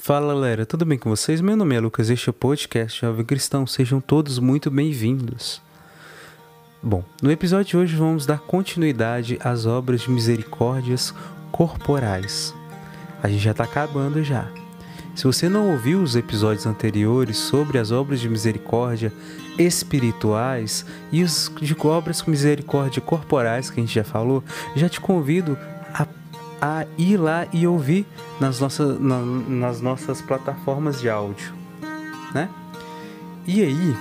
Fala galera, tudo bem com vocês? Meu nome é Lucas, este é o podcast Jovem Cristão, sejam todos muito bem-vindos. Bom, no episódio de hoje vamos dar continuidade às obras de misericórdias corporais. A gente já está acabando já. Se você não ouviu os episódios anteriores sobre as obras de misericórdia espirituais e os de obras de misericórdia corporais que a gente já falou, já te convido a, a ir lá e ouvir nas, nossas na, nas nossas plataformas de áudio, né? E aí,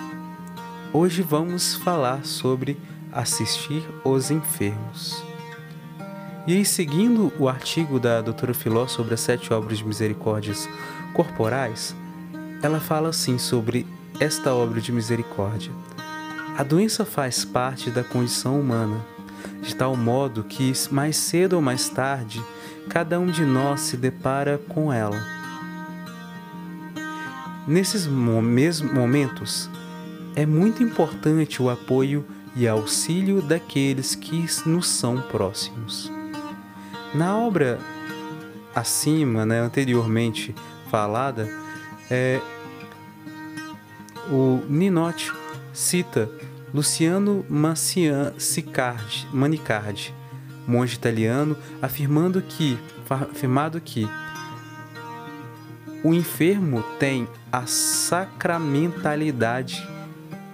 hoje vamos falar sobre assistir os enfermos. E aí, seguindo o artigo da doutora Filó sobre as sete obras de misericórdias corporais, ela fala assim sobre esta obra de misericórdia. A doença faz parte da condição humana, de tal modo que, mais cedo ou mais tarde, cada um de nós se depara com ela. Nesses mesmos momentos, é muito importante o apoio e auxílio daqueles que nos são próximos. Na obra acima, né, anteriormente falada, é, o Ninotti cita Luciano Mancian Sicardi, Manicardi, monge italiano, afirmando que, afirmado que o enfermo tem a sacramentalidade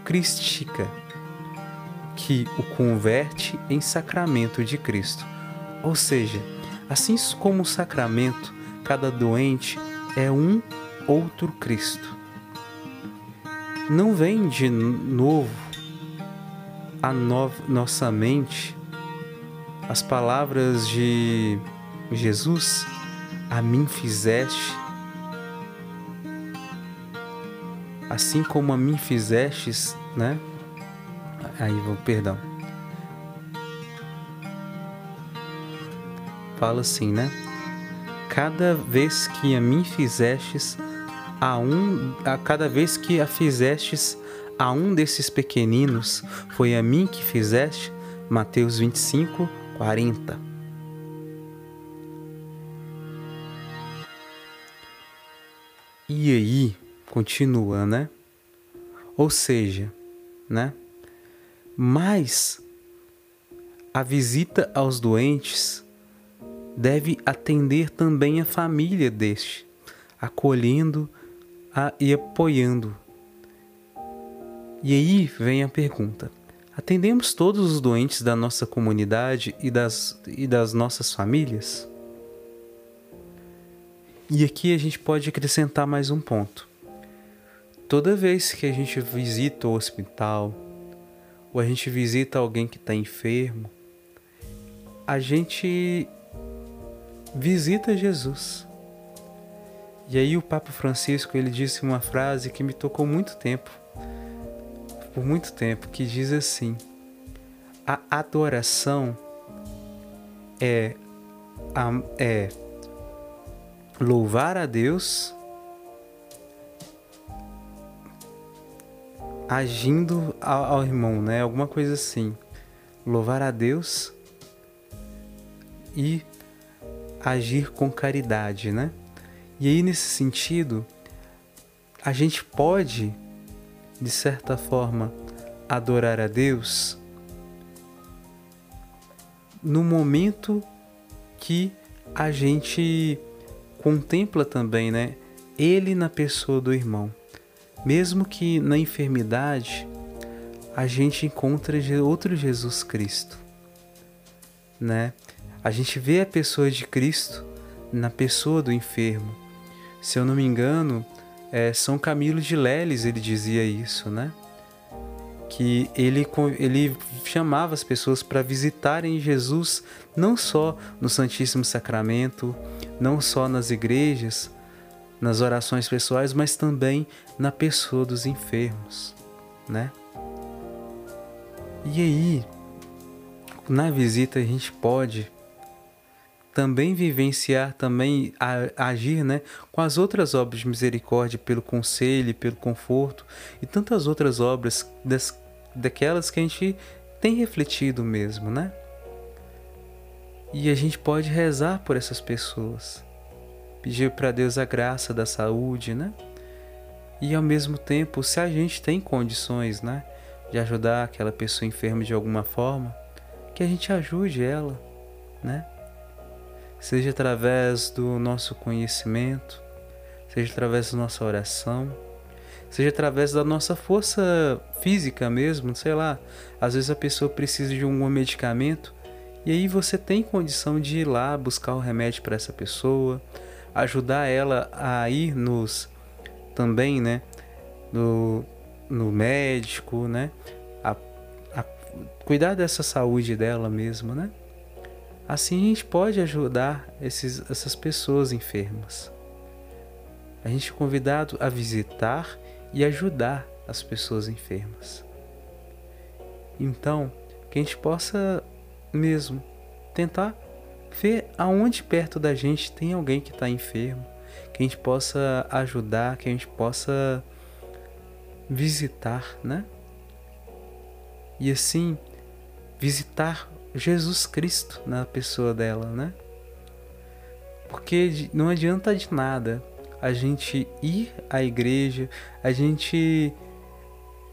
crística que o converte em sacramento de Cristo. Ou seja, assim como o sacramento, cada doente é um outro Cristo. Não vem de novo a no nossa mente as palavras de Jesus: A mim fizeste, assim como a mim fizestes, né? Aí, vou, perdão. Fala assim, né? cada vez que a mim fizestes a um, a cada vez que a fizestes a um desses pequeninos, foi a mim que fizeste. Mateus 25, 40. E aí, continua, né? Ou seja, né? Mas a visita aos doentes deve atender também a família deste, acolhendo a, e apoiando. E aí vem a pergunta: atendemos todos os doentes da nossa comunidade e das, e das nossas famílias? E aqui a gente pode acrescentar mais um ponto. Toda vez que a gente visita o hospital, ou a gente visita alguém que está enfermo, a gente visita Jesus. E aí o Papa Francisco ele disse uma frase que me tocou muito tempo, por muito tempo, que diz assim: a adoração é, é louvar a Deus agindo ao, ao irmão, né? Alguma coisa assim. Louvar a Deus e agir com caridade, né? E aí, nesse sentido, a gente pode, de certa forma, adorar a Deus no momento que a gente contempla também, né? Ele na pessoa do irmão. Mesmo que na enfermidade a gente encontra outro Jesus Cristo, né? A gente vê a pessoa de Cristo na pessoa do enfermo. Se eu não me engano, é, São Camilo de Leles ele dizia isso, né? Que ele, ele chamava as pessoas para visitarem Jesus não só no Santíssimo Sacramento, não só nas igrejas, nas orações pessoais, mas também na pessoa dos enfermos, né? E aí, na visita a gente pode também vivenciar, também agir né, com as outras obras de misericórdia, pelo conselho, pelo conforto e tantas outras obras das, daquelas que a gente tem refletido mesmo, né? E a gente pode rezar por essas pessoas. pedir para Deus a graça da saúde, né? E ao mesmo tempo, se a gente tem condições, né, de ajudar aquela pessoa enferma de alguma forma, que a gente ajude ela, né? Seja através do nosso conhecimento, seja através da nossa oração, seja através da nossa força física mesmo, sei lá. Às vezes a pessoa precisa de um medicamento e aí você tem condição de ir lá buscar o remédio para essa pessoa, ajudar ela a ir nos também, né, no, no médico, né, a, a cuidar dessa saúde dela mesmo, né. Assim a gente pode ajudar esses, essas pessoas enfermas. A gente é convidado a visitar e ajudar as pessoas enfermas. Então, que a gente possa mesmo tentar ver aonde perto da gente tem alguém que está enfermo, que a gente possa ajudar, que a gente possa visitar, né? E assim, visitar Jesus Cristo na pessoa dela, né? Porque não adianta de nada a gente ir à igreja, a gente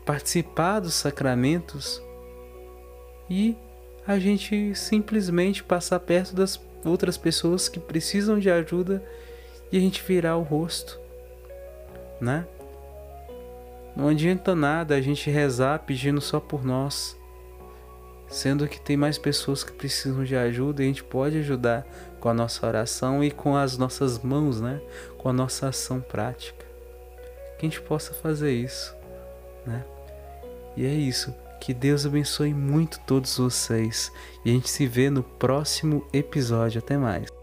participar dos sacramentos e a gente simplesmente passar perto das outras pessoas que precisam de ajuda e a gente virar o rosto, né? Não adianta nada a gente rezar pedindo só por nós, sendo que tem mais pessoas que precisam de ajuda e a gente pode ajudar com a nossa oração e com as nossas mãos, né? Com a nossa ação prática. Que a gente possa fazer isso, né? E é isso. Que Deus abençoe muito todos vocês e a gente se vê no próximo episódio. Até mais.